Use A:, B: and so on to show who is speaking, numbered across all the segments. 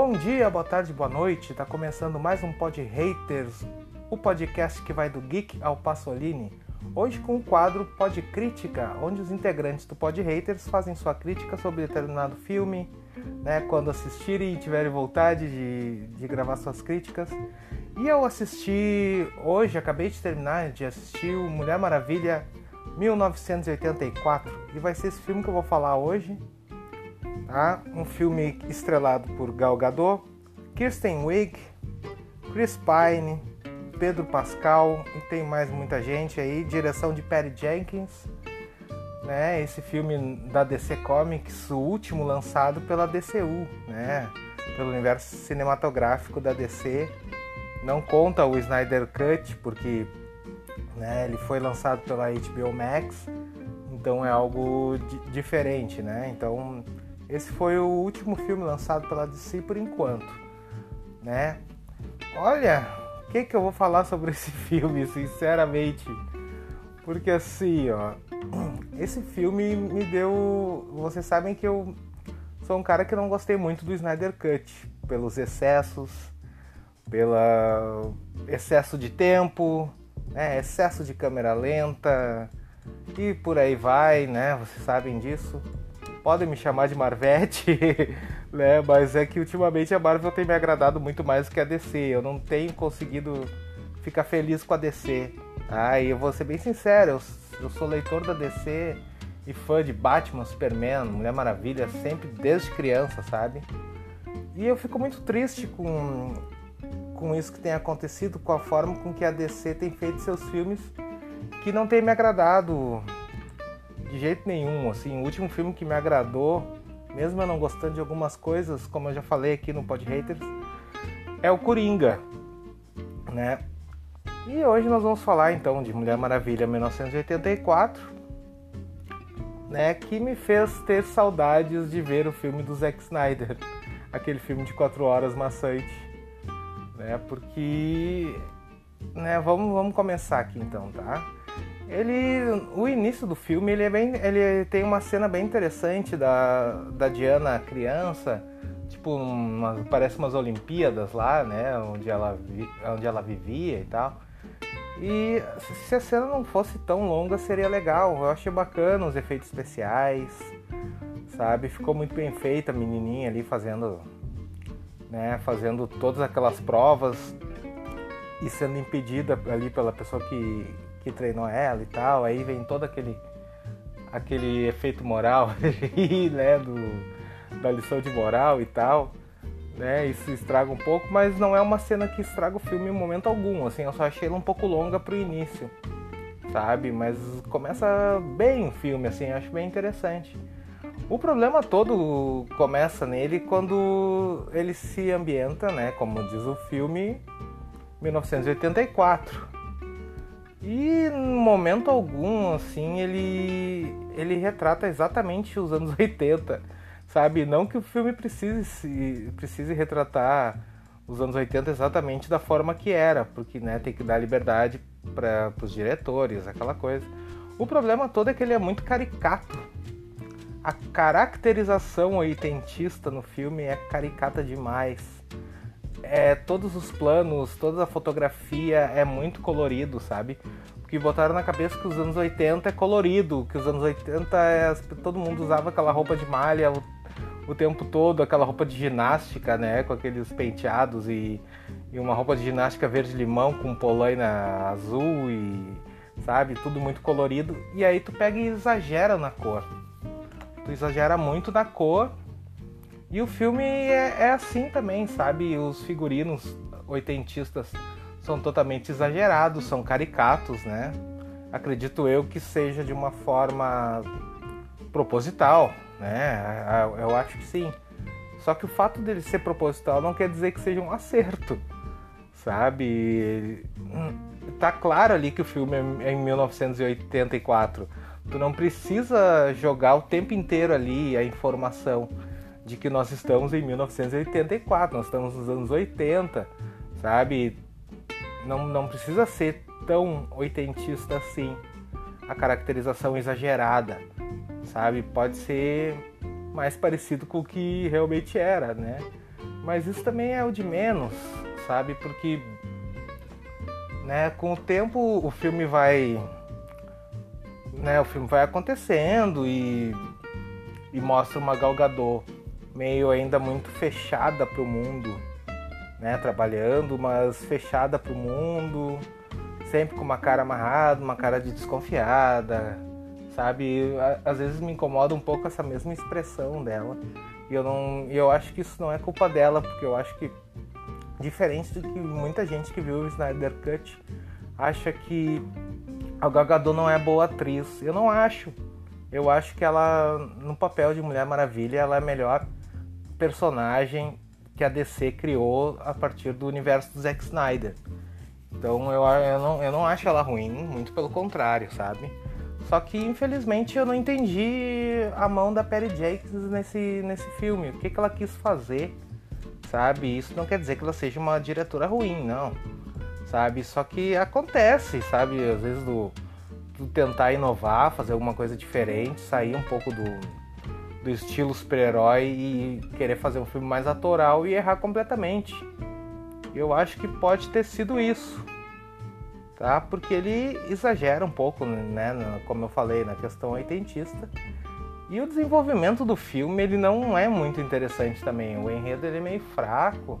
A: Bom dia, boa tarde, boa noite. Tá começando mais um Pod Haters, o podcast que vai do geek ao Passolini. Hoje com o quadro Pod Crítica, onde os integrantes do Pod Haters fazem sua crítica sobre determinado filme, né, quando assistirem e tiverem vontade de, de gravar suas críticas. E eu assisti hoje, acabei de terminar de assistir o Mulher Maravilha 1984 e vai ser esse filme que eu vou falar hoje. Tá? Um filme estrelado por Gal Gadot, Kirsten Wiig, Chris Pine, Pedro Pascal e tem mais muita gente aí. Direção de Perry Jenkins. Né? Esse filme da DC Comics, o último lançado pela DCU, né? pelo universo cinematográfico da DC. Não conta o Snyder Cut, porque né, ele foi lançado pela HBO Max, então é algo diferente, né? Então esse foi o último filme lançado pela DC por enquanto, né? Olha, o que, que eu vou falar sobre esse filme, sinceramente? Porque assim, ó, esse filme me deu. Vocês sabem que eu sou um cara que não gostei muito do Snyder Cut, pelos excessos, pela excesso de tempo, né, excesso de câmera lenta e por aí vai, né? Vocês sabem disso podem me chamar de Marvete, né? Mas é que ultimamente a Marvel tem me agradado muito mais do que a DC. Eu não tenho conseguido ficar feliz com a DC. Ah, e eu vou ser bem sincero, eu, eu sou leitor da DC e fã de Batman, Superman, Mulher Maravilha, sempre desde criança, sabe? E eu fico muito triste com, com isso que tem acontecido, com a forma com que a DC tem feito seus filmes, que não tem me agradado de jeito nenhum. Assim, o último filme que me agradou, mesmo eu não gostando de algumas coisas, como eu já falei aqui no Pod Haters, é o Coringa, né? E hoje nós vamos falar então de Mulher Maravilha 1984, né, que me fez ter saudades de ver o filme do Zack Snyder, aquele filme de quatro horas maçante, né? Porque, né, vamos, vamos começar aqui então, tá? Ele, o início do filme, ele, é bem, ele tem uma cena bem interessante da, da Diana criança, tipo, uma, parece umas Olimpíadas lá, né, onde ela, onde ela vivia e tal. E se a cena não fosse tão longa, seria legal. Eu achei bacana os efeitos especiais, sabe? Ficou muito bem feita a menininha ali fazendo, né, fazendo todas aquelas provas e sendo impedida ali pela pessoa que que treinou ela e tal, aí vem todo aquele aquele efeito moral né, do, da lição de moral e tal, né, isso estraga um pouco, mas não é uma cena que estraga o filme em momento algum, assim, eu só achei ela um pouco longa pro início, sabe, mas começa bem o filme, assim, acho bem interessante. O problema todo começa nele quando ele se ambienta, né, como diz o filme, 1984, e em momento algum, assim, ele, ele retrata exatamente os anos 80, sabe? Não que o filme precise, precise retratar os anos 80 exatamente da forma que era, porque né, tem que dar liberdade para os diretores, aquela coisa. O problema todo é que ele é muito caricato. A caracterização oitentista no filme é caricata demais. É, todos os planos, toda a fotografia é muito colorido, sabe? Porque botaram na cabeça que os anos 80 é colorido, que os anos 80 é, todo mundo usava aquela roupa de malha o, o tempo todo, aquela roupa de ginástica, né? Com aqueles penteados e, e uma roupa de ginástica verde-limão com polaina azul e sabe? Tudo muito colorido. E aí tu pega e exagera na cor. Tu exagera muito na cor e o filme é, é assim também, sabe? Os figurinos oitentistas são totalmente exagerados, são caricatos, né? Acredito eu que seja de uma forma proposital, né? Eu acho que sim. Só que o fato dele ser proposital não quer dizer que seja um acerto, sabe? Tá claro ali que o filme é em 1984. Tu não precisa jogar o tempo inteiro ali a informação de que nós estamos em 1984, nós estamos nos anos 80, sabe? Não, não precisa ser tão oitentista assim, a caracterização exagerada, sabe? Pode ser mais parecido com o que realmente era, né? Mas isso também é o de menos, sabe? Porque né, com o tempo o filme vai né, o filme vai acontecendo e, e mostra uma Gal Gadot meio ainda muito fechada para o mundo, né, trabalhando, mas fechada para o mundo, sempre com uma cara amarrada, uma cara de desconfiada, sabe? Às vezes me incomoda um pouco essa mesma expressão dela. E eu não, eu acho que isso não é culpa dela, porque eu acho que diferente do que muita gente que viu o Snyder Cut acha que a Gal não é boa atriz. Eu não acho. Eu acho que ela no papel de Mulher Maravilha ela é melhor personagem que a DC criou a partir do universo do Zack Snyder. Então eu, eu, não, eu não acho ela ruim, muito pelo contrário, sabe? Só que infelizmente eu não entendi a mão da Perry Jenkins nesse, nesse filme. O que, que ela quis fazer, sabe? Isso não quer dizer que ela seja uma diretora ruim, não. Sabe? Só que acontece, sabe? Às vezes do, do tentar inovar, fazer alguma coisa diferente, sair um pouco do, do estilo super-herói e querer fazer um filme mais atoral e errar completamente. Eu acho que pode ter sido isso, tá? Porque ele exagera um pouco, né? Como eu falei, na questão oitentista. E o desenvolvimento do filme ele não é muito interessante também. O enredo ele é meio fraco,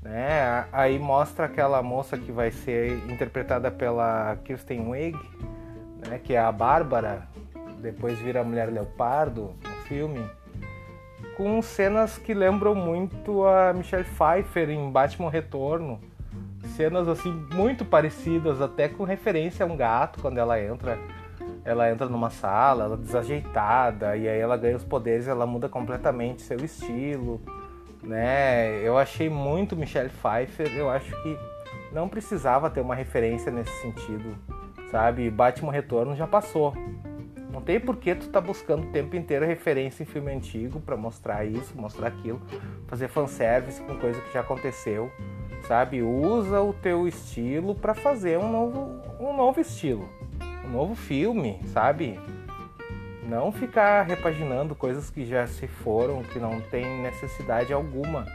A: né? Aí mostra aquela moça que vai ser interpretada pela Kirsten Wiig, né? Que é a Bárbara, depois vira a Mulher Leopardo filme com cenas que lembram muito a Michelle Pfeiffer em Batman Retorno. Cenas assim muito parecidas, até com referência a um gato quando ela entra. Ela entra numa sala, ela é desajeitada, e aí ela ganha os poderes, ela muda completamente seu estilo, né? Eu achei muito Michelle Pfeiffer, eu acho que não precisava ter uma referência nesse sentido, sabe? Batman Retorno já passou. Não tem por que tu tá buscando o tempo inteiro referência em filme antigo para mostrar isso, mostrar aquilo, fazer fanservice com coisa que já aconteceu, sabe? Usa o teu estilo para fazer um novo, um novo estilo, um novo filme, sabe? Não ficar repaginando coisas que já se foram, que não tem necessidade alguma,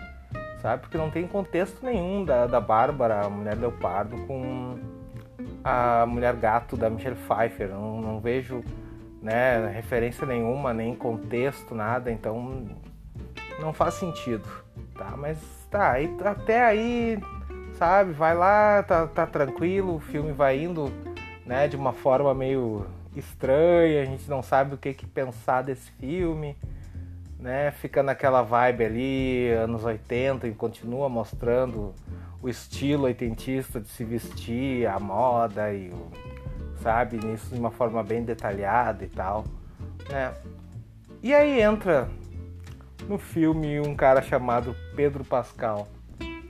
A: sabe? Porque não tem contexto nenhum da, da Bárbara, a Mulher Leopardo, com a Mulher Gato da Michelle Pfeiffer. Não, não vejo né, referência nenhuma, nem contexto, nada, então não faz sentido, tá? Mas tá, aí, até aí, sabe, vai lá, tá, tá tranquilo, o filme vai indo, né, de uma forma meio estranha, a gente não sabe o que, que pensar desse filme, né, fica naquela vibe ali, anos 80, e continua mostrando o estilo oitentista de se vestir, a moda e o sabe? Nisso de uma forma bem detalhada e tal, né? E aí entra no filme um cara chamado Pedro Pascal,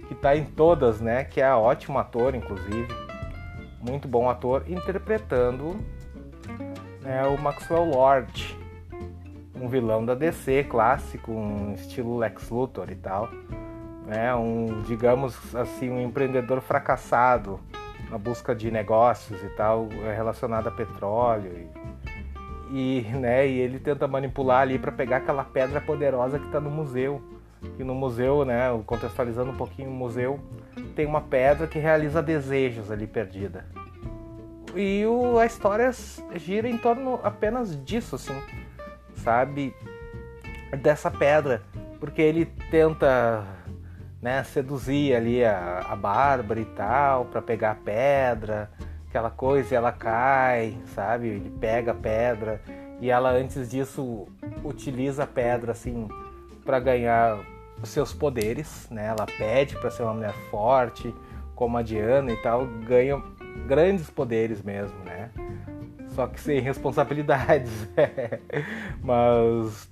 A: que tá em todas, né? Que é ótimo ator, inclusive, muito bom ator, interpretando né, o Maxwell Lord, um vilão da DC clássico, um estilo Lex Luthor e tal, né? Um, digamos assim, um empreendedor fracassado na busca de negócios e tal é relacionado a petróleo e, e, né, e ele tenta manipular ali para pegar aquela pedra poderosa que está no museu. Que no museu, né, contextualizando um pouquinho o museu, tem uma pedra que realiza desejos ali perdida. E o, a história gira em torno apenas disso, assim, sabe? Dessa pedra, porque ele tenta né, seduzir ali a, a Bárbara e tal, para pegar a pedra, aquela coisa, e ela cai, sabe? Ele pega a pedra e ela antes disso utiliza a pedra assim para ganhar os seus poderes, né? Ela pede para ser uma mulher forte, como a Diana e tal, ganha grandes poderes mesmo, né? Só que sem responsabilidades. Mas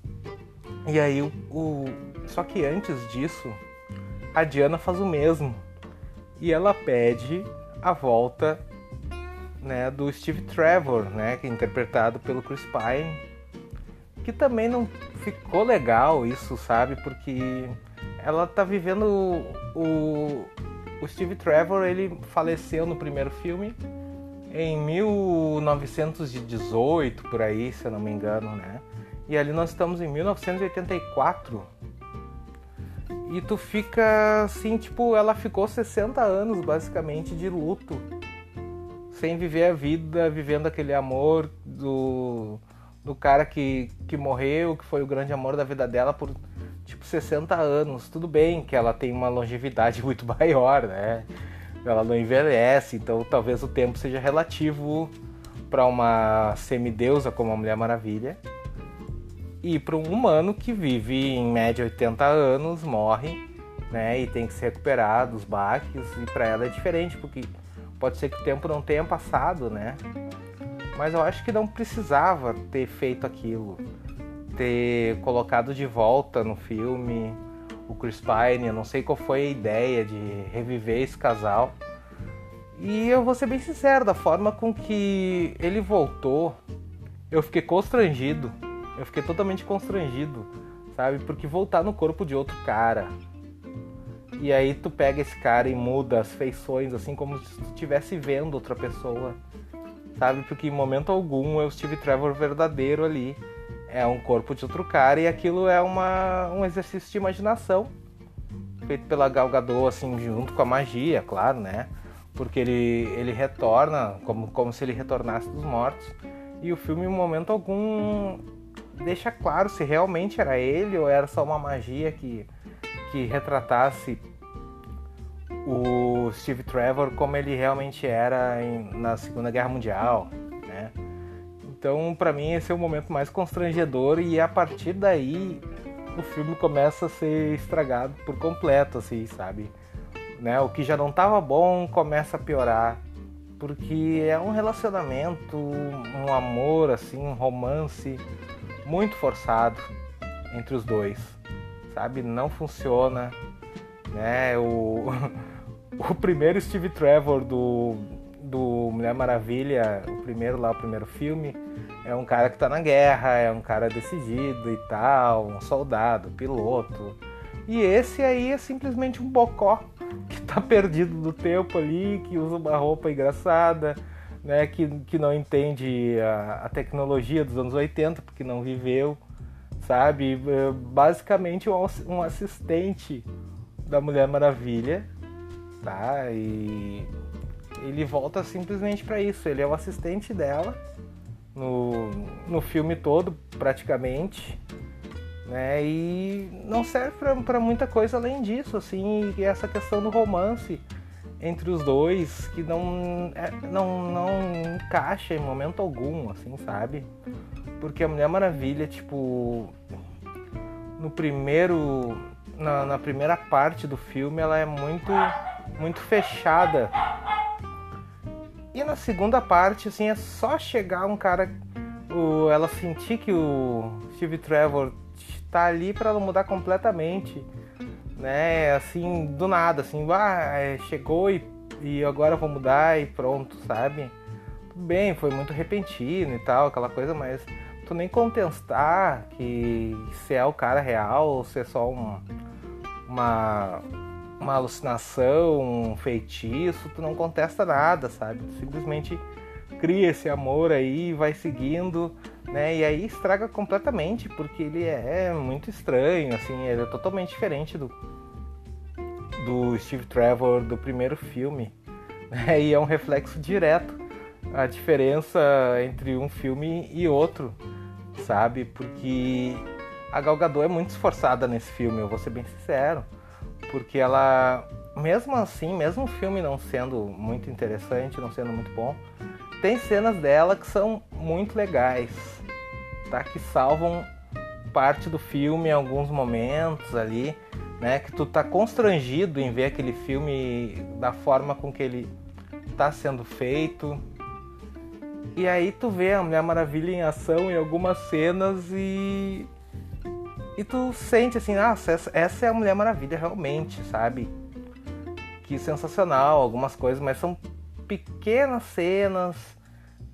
A: e aí o só que antes disso a Diana faz o mesmo. E ela pede a volta né, do Steve Trevor, né, que é interpretado pelo Chris Pine. Que também não ficou legal isso, sabe? Porque ela tá vivendo o, o Steve Trevor, ele faleceu no primeiro filme em 1918, por aí, se eu não me engano, né? E ali nós estamos em 1984 E tu fica assim, tipo, ela ficou 60 anos basicamente de luto, sem viver a vida, vivendo aquele amor do, do cara que, que morreu, que foi o grande amor da vida dela por tipo 60 anos. Tudo bem que ela tem uma longevidade muito maior, né? Ela não envelhece, então talvez o tempo seja relativo para uma semideusa como a Mulher Maravilha e para um humano que vive em média 80 anos, morre, né, e tem que se recuperar dos baques, e para ela é diferente, porque pode ser que o tempo não tenha passado, né? Mas eu acho que não precisava ter feito aquilo, ter colocado de volta no filme o Chris Pine, eu não sei qual foi a ideia de reviver esse casal. E eu vou ser bem sincero, da forma com que ele voltou, eu fiquei constrangido eu fiquei totalmente constrangido, sabe? Porque voltar no corpo de outro cara. E aí tu pega esse cara e muda as feições, assim como se tu estivesse vendo outra pessoa. Sabe? Porque em momento algum o Steve Trevor verdadeiro ali. É um corpo de outro cara e aquilo é uma, um exercício de imaginação. Feito pela Gal Gadot, assim, junto com a magia, claro, né? Porque ele, ele retorna, como, como se ele retornasse dos mortos. E o filme, em momento algum, deixa claro se realmente era ele ou era só uma magia que, que retratasse o Steve Trevor como ele realmente era em, na Segunda Guerra Mundial, né? Então, para mim, esse é o momento mais constrangedor e a partir daí o filme começa a ser estragado por completo, assim, sabe? Né? O que já não estava bom começa a piorar porque é um relacionamento, um amor, assim, um romance muito forçado entre os dois, sabe? Não funciona, né? O, o primeiro Steve Trevor do, do Mulher Maravilha, o primeiro lá, o primeiro filme, é um cara que tá na guerra, é um cara decidido e tal, um soldado, piloto. E esse aí é simplesmente um bocó que tá perdido do tempo ali, que usa uma roupa engraçada, né, que, que não entende a, a, tecnologia dos anos 80, porque não viveu, sabe? É, basicamente um, assistente da Mulher Maravilha, tá? E ele volta simplesmente para isso. Ele é o assistente dela no, no filme todo, praticamente. Né? E não serve para muita coisa além disso, assim, e essa questão do romance entre os dois que não, é, não, não encaixa em momento algum, assim, sabe? Porque a Mulher Maravilha, tipo, no primeiro, na, na primeira parte do filme, ela é muito, muito fechada. E na segunda parte, assim, é só chegar um cara, o, ela sentir que o Steve Trevor tá ali para ela mudar completamente né? Assim, do nada, assim, ah, é, chegou e, e agora vou mudar e pronto, sabe? Tudo bem, foi muito repentino e tal, aquela coisa, mas tu nem contestar que se é o cara real ou se é só um, uma, uma alucinação, um feitiço, tu não contesta nada, sabe? Tu simplesmente cria esse amor aí, vai seguindo, né? E aí estraga completamente, porque ele é muito estranho, assim, ele é totalmente diferente do, do Steve Trevor do primeiro filme. Né? E é um reflexo direto a diferença entre um filme e outro, sabe? Porque a Gal Gadot é muito esforçada nesse filme, eu vou ser bem sincero. Porque ela, mesmo assim, mesmo o filme não sendo muito interessante, não sendo muito bom, tem cenas dela que são muito legais, tá? Que salvam parte do filme em alguns momentos ali, né? Que tu tá constrangido em ver aquele filme da forma com que ele tá sendo feito. E aí tu vê a Mulher Maravilha em ação em algumas cenas e e tu sente assim, ah, essa é a Mulher Maravilha realmente, sabe? Que sensacional, algumas coisas, mas são pequenas cenas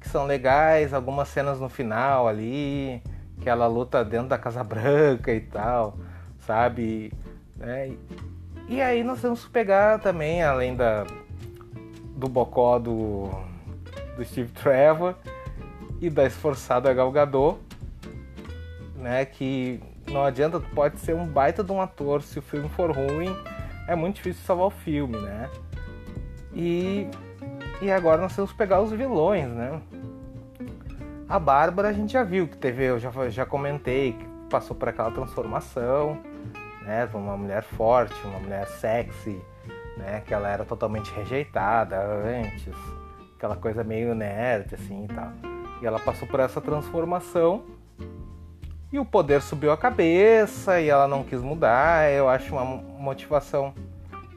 A: que são legais, algumas cenas no final ali, que ela luta dentro da Casa Branca e tal, sabe? É, e aí nós vamos pegar também, além da, do bocó do, do Steve Trevor e da esforçada Gal Gadot, né, que não adianta, pode ser um baita de um ator, se o filme for ruim, é muito difícil salvar o filme, né? E, e agora nós temos que pegar os vilões, né? A Bárbara a gente já viu que teve, eu já, já comentei, que passou por aquela transformação, né? Uma mulher forte, uma mulher sexy, né? Que ela era totalmente rejeitada antes, aquela coisa meio nerd assim e tal. E ela passou por essa transformação e o poder subiu a cabeça e ela não quis mudar. Eu acho uma motivação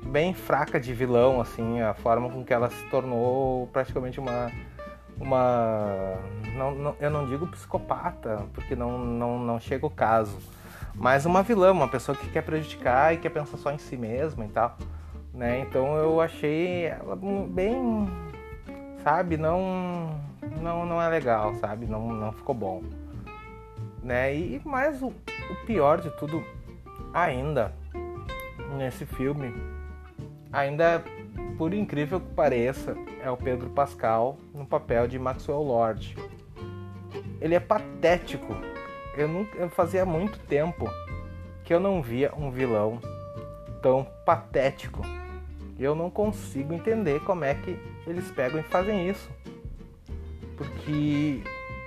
A: bem fraca de vilão, assim, a forma com que ela se tornou praticamente uma uma não, não, eu não digo psicopata porque não, não, não chega o caso mas uma vilã uma pessoa que quer prejudicar e quer pensar só em si mesma e tal né? Então eu achei ela bem sabe não não não é legal sabe? Não não ficou bom né? E mais o, o pior de tudo ainda nesse filme ainda por incrível que pareça, é o Pedro Pascal no papel de Maxwell Lord. Ele é patético. Eu, nunca, eu fazia muito tempo que eu não via um vilão tão patético. Eu não consigo entender como é que eles pegam e fazem isso. Porque,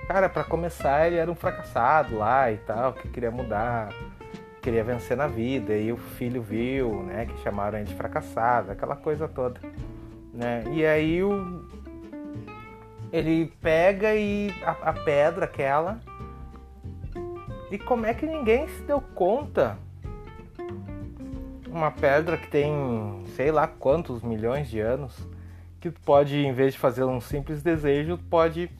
A: cara, para começar, ele era um fracassado lá e tal, que queria mudar, queria vencer na vida, e o filho viu, né, que chamaram ele de fracassado, aquela coisa toda, né? E aí o ele pega e a, a pedra aquela e como é que ninguém se deu conta? Uma pedra que tem sei lá quantos milhões de anos, que pode, em vez de fazer um simples desejo, pode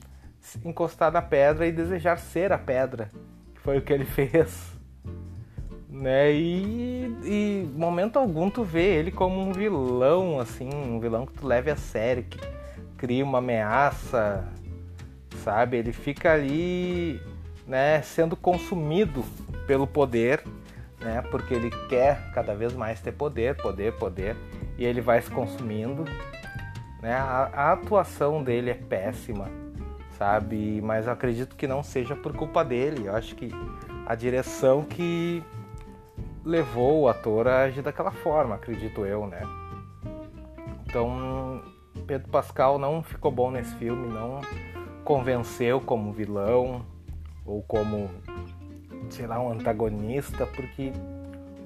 A: encostar na pedra e desejar ser a pedra. Que foi o que ele fez né? E, e momento algum tu vê ele como um vilão, assim, um vilão que tu leve a sério, que cria uma ameaça, sabe? Ele fica ali, né, sendo consumido pelo poder, né? Porque ele quer cada vez mais ter poder, poder, poder, e ele vai se consumindo, né? A, a atuação dele é péssima, sabe? Mas eu acredito que não seja por culpa dele. Eu acho que a direção que levou o ator a agir daquela forma, acredito eu, né? Então, Pedro Pascal não ficou bom nesse filme, não convenceu como vilão ou como, sei lá, um antagonista, porque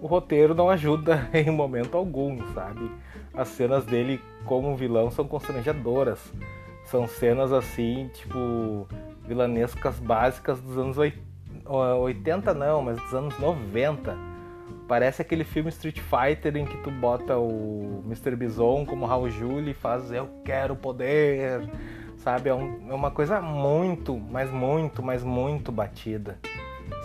A: o roteiro não ajuda em momento algum, sabe? As cenas dele como vilão são constrangedoras. São cenas assim, tipo, vilanescas básicas dos anos 80, não, mas dos anos 90 Parece aquele filme Street Fighter em que tu bota o Mr. Bison como Raul Julia e faz eu quero poder, sabe? É, um, é, uma coisa muito, mas muito, mas muito batida,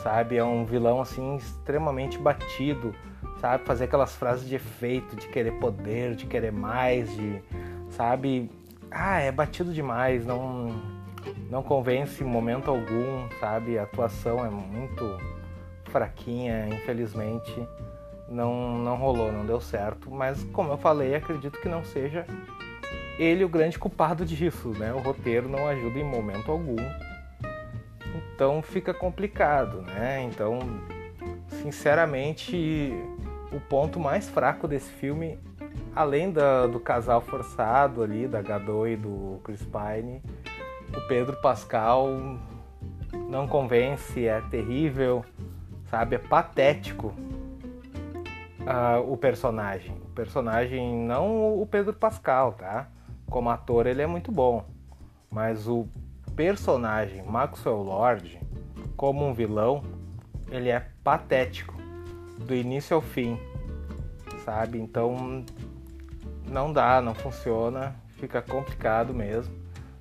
A: sabe? É um vilão assim extremamente batido, sabe? Fazer aquelas frases de efeito, de querer poder, de querer mais, de, sabe? Ah, é batido demais, não, não convence em momento algum, sabe? A atuação é muito fraquinha, infelizmente não, não rolou, não deu certo. Mas como eu falei, acredito que não seja ele o grande culpado disso, né? O roteiro não ajuda em momento algum. Então fica complicado, né? Então, sinceramente, o ponto mais fraco desse filme, além da, do casal forçado ali, da Gadot e do Chris Pine, o Pedro Pascal não convence, é terrível sabe? É patético uh, o personagem. O personagem, não o Pedro Pascal, tá? Como ator ele é muito bom, mas o personagem Maxwell Lord, como um vilão, ele é patético do início ao fim, sabe? Então não dá, não funciona, fica complicado mesmo,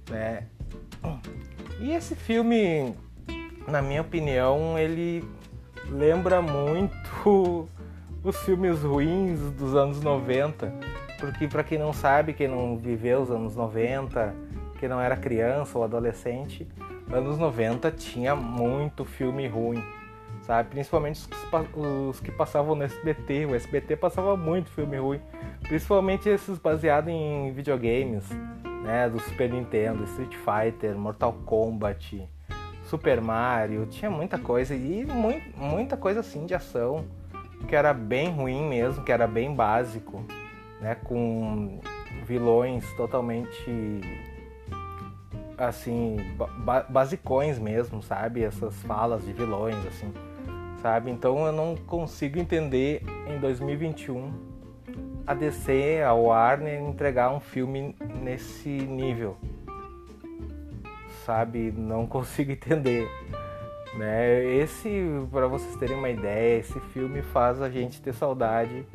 A: né? E esse filme, na minha opinião, ele lembra muito os filmes ruins dos anos 90, porque para quem não sabe, quem não viveu os anos 90, quem não era criança ou adolescente, anos 90 tinha muito filme ruim, sabe? Principalmente os, que passavam no SBT, o SBT passava muito filme ruim, principalmente esses baseados em videogames, né, do Super Nintendo, Street Fighter, Mortal Kombat, Super Mario, tinha muita coisa e muita coisa assim de ação que era bem ruim mesmo, que era bem básico, né, com vilões totalmente assim, ba basicões mesmo, sabe? Essas falas de vilões assim, sabe? Então eu não consigo entender em 2021 a DC, a Warner entregar um filme nesse nível. Sabe? Não consigo entender. Né? Esse, para vocês terem uma ideia, esse filme faz a gente ter saudade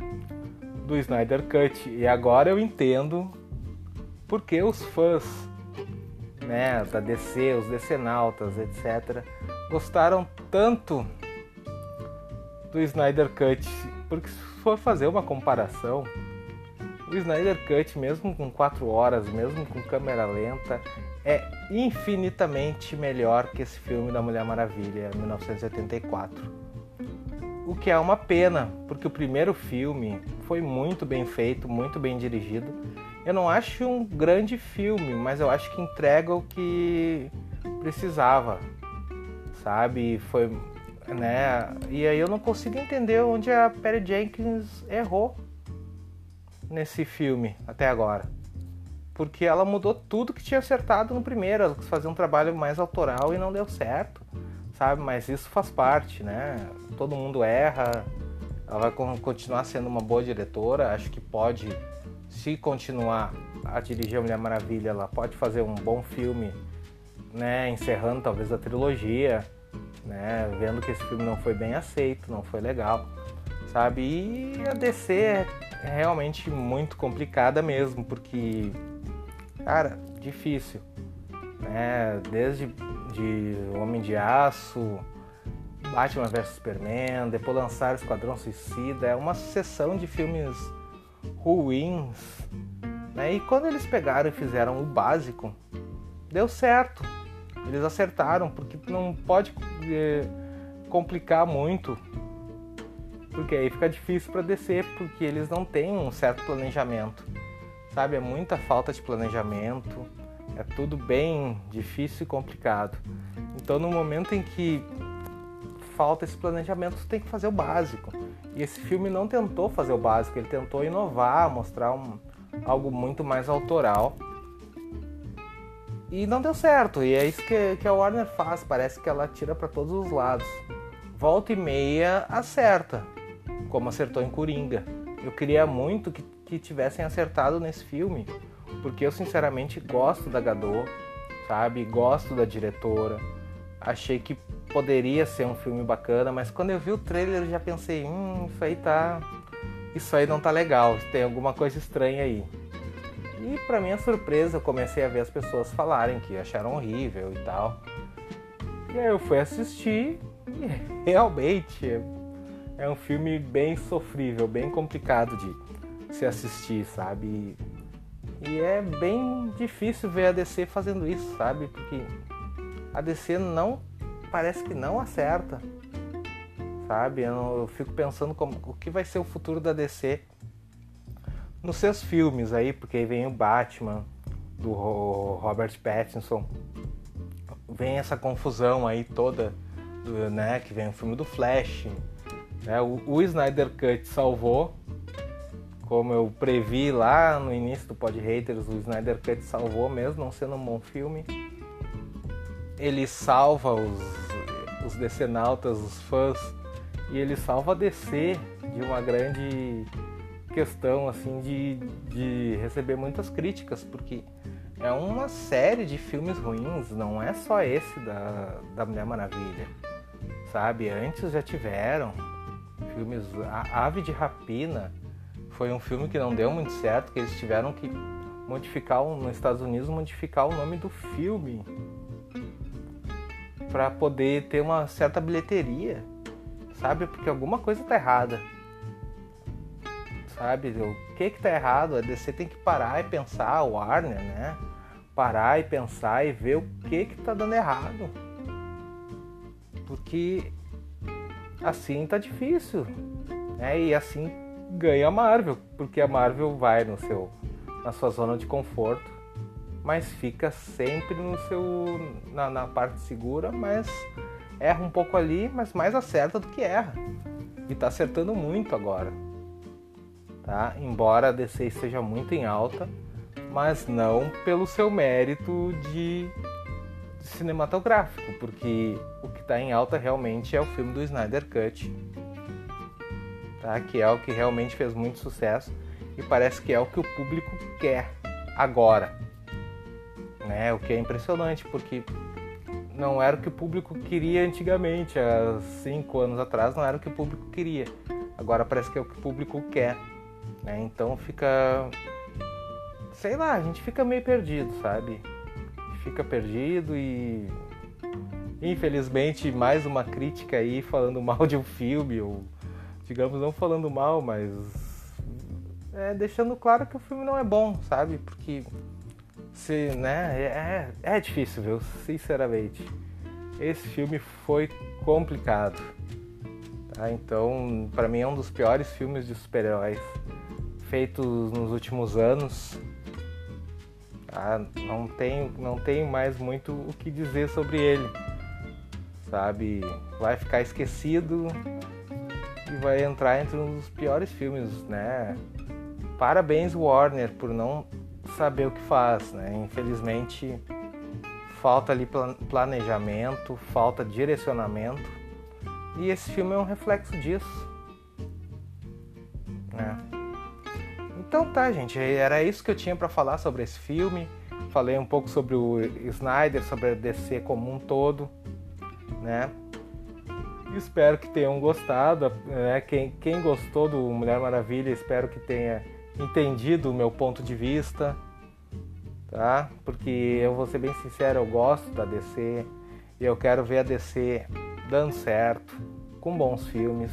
A: do Snyder Cut. E agora eu entendo porque os fãs né, da DC, os decenautas, etc., gostaram tanto do Snyder Cut. Porque se for fazer uma comparação, o Snyder Cut, mesmo com 4 horas, mesmo com câmera lenta, é infinitamente melhor que esse filme da Mulher Maravilha, 1984. O que é uma pena, porque o primeiro filme foi muito bem feito, muito bem dirigido. Eu não acho um grande filme, mas eu acho que entrega o que precisava, sabe? Foi, né? E aí eu não consigo entender onde a Perry Jenkins errou nesse filme até agora porque ela mudou tudo que tinha acertado no primeiro. Ela quis fazer um trabalho mais autoral e não deu certo, sabe? Mas isso faz parte, né? Todo mundo erra. Ela vai continuar sendo uma boa diretora. Acho que pode, se continuar a dirigir a Mulher Maravilha, ela pode fazer um bom filme, né? Encerrando talvez a trilogia, né? Vendo que esse filme não foi bem aceito, não foi legal, sabe? E a DC é realmente muito complicada mesmo, porque Cara, difícil. Né? Desde de Homem de Aço, Batman vs Superman, depois lançar Esquadrão Suicida, é uma sucessão de filmes ruins. Né? E quando eles pegaram e fizeram o básico, deu certo. Eles acertaram, porque não pode é, complicar muito. Porque aí fica difícil para descer, porque eles não têm um certo planejamento sabe? É muita falta de planejamento, é tudo bem difícil e complicado. Então, no momento em que falta esse planejamento, você tem que fazer o básico. E esse filme não tentou fazer o básico, ele tentou inovar, mostrar um, algo muito mais autoral. E não deu certo, e é isso que, que a Warner faz, parece que ela tira para todos os lados. Volta e meia acerta, como acertou em Coringa. Eu queria muito que que tivessem acertado nesse filme, porque eu sinceramente gosto da Gadot, sabe? Gosto da diretora. Achei que poderia ser um filme bacana, mas quando eu vi o trailer eu já pensei, hum, isso aí tá isso aí não tá legal, tem alguma coisa estranha aí. E para minha surpresa, eu comecei a ver as pessoas falarem que acharam horrível e tal. E aí eu fui assistir e realmente é um filme bem sofrível, bem complicado de se assistir, sabe? E é bem difícil ver a DC fazendo isso, sabe? Porque a DC não parece que não acerta, sabe? Eu, fico pensando como o que vai ser o futuro da DC nos seus filmes aí, porque aí vem o Batman do Robert Pattinson, vem essa confusão aí toda, né? Que vem o filme do Flash, né? O, o Snyder Cut salvou como eu previ lá no início do Pod Haters, o Snyder Cut salvou mesmo, não sendo um bom filme. Ele salva os, os decenautas, os fãs, e ele salva a DC de uma grande questão assim de, de receber muitas críticas, porque é uma série de filmes ruins, não é só esse da, da Mulher Maravilha. Sabe, antes já tiveram filmes a Ave de Rapina, foi um filme que não deu muito certo, que eles tiveram que modificar nos Estados Unidos modificar o nome do filme para poder ter uma certa bilheteria, sabe? Porque alguma coisa tá errada. Sabe? O que que tá errado? A DC tem que parar e pensar, a Warner, né? Parar e pensar e ver o que que tá dando errado. Porque assim tá difícil, né? E assim ganha a Marvel, porque a Marvel vai no seu na sua zona de conforto, mas fica sempre no seu na, na parte segura, mas erra um pouco ali, mas mais acerta do que erra. E está acertando muito agora. Tá? Embora a DC esteja muito em alta, mas não pelo seu mérito de cinematográfico, porque o que está em alta realmente é o filme do Snyder Cut, tá? que é o que realmente fez muito sucesso e parece que é o que o público quer agora. Né? O que é impressionante, porque não era o que o público queria antigamente, há cinco anos atrás não era o que o público queria. Agora parece que é o que o público quer. Né? Então fica. Sei lá, a gente fica meio perdido, sabe? Fica perdido e. Infelizmente, mais uma crítica aí falando mal de um filme, ou digamos, não falando mal, mas. É, deixando claro que o filme não é bom, sabe? Porque se, né, é, é difícil, viu? Sinceramente. Esse filme foi complicado. Tá? Então, para mim é um dos piores filmes de super-heróis feitos nos últimos anos. Tá? Não tenho, não tenho mais muito o que dizer sobre ele. Sabe? Vai ficar esquecido vai entrar entre um dos piores filmes, né? Parabéns Warner por não saber o que faz, né? Infelizmente falta ali planejamento, falta direcionamento e esse filme é um reflexo disso, né? Então tá, gente, era isso que eu tinha para falar sobre esse filme. Falei um pouco sobre o Snyder, sobre a DC como um todo, né? Espero que tenham gostado, né? Quem, quem gostou do Mulher Maravilha, espero que tenha entendido o meu ponto de vista, tá? Porque eu vou ser bem sincero, eu gosto da DC e eu quero ver a DC dando certo, com bons filmes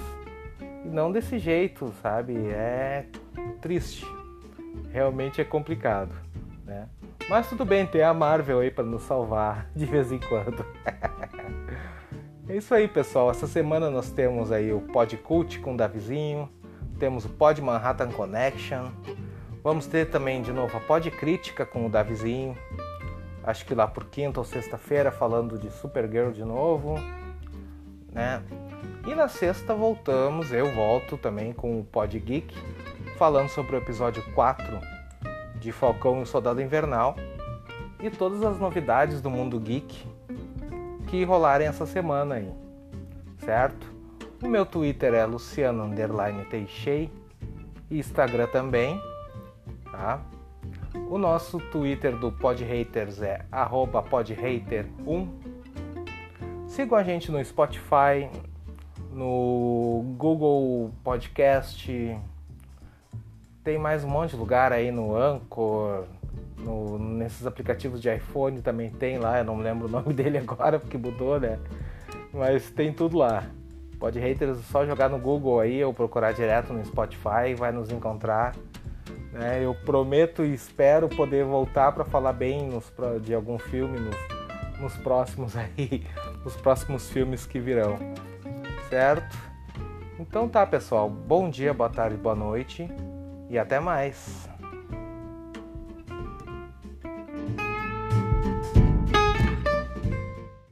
A: e não desse jeito, sabe? É triste, realmente é complicado, né? Mas tudo bem, tem a Marvel aí para nos salvar de vez em quando. é isso aí, pessoal. Essa semana nós temos aí o Pod Cult com o Davizinho temos o Pod Manhattan Connection. Vamos ter também de novo a Pod Crítica com o Davizinho. Acho que lá por quinta ou sexta-feira falando de Supergirl de novo, né? E na sexta voltamos, eu volto também com o Pod Geek, falando sobre o episódio 4 de Falcão e o Soldado Invernal e todas as novidades do mundo geek que rolarem essa semana aí, certo? O meu Twitter é Luciano Underline Teixei e Instagram também, tá? O nosso Twitter do Podhaters é podhater1. Sigam a gente no Spotify, no Google Podcast, tem mais um monte de lugar aí no Anchor, no, nesses aplicativos de iPhone também tem lá, eu não lembro o nome dele agora porque mudou, né? Mas tem tudo lá. Pod Haters, só jogar no Google aí ou procurar direto no Spotify, vai nos encontrar. Né? Eu prometo e espero poder voltar para falar bem nos, de algum filme nos, nos próximos aí, nos próximos filmes que virão, certo? Então tá, pessoal. Bom dia, boa tarde, boa noite e até mais.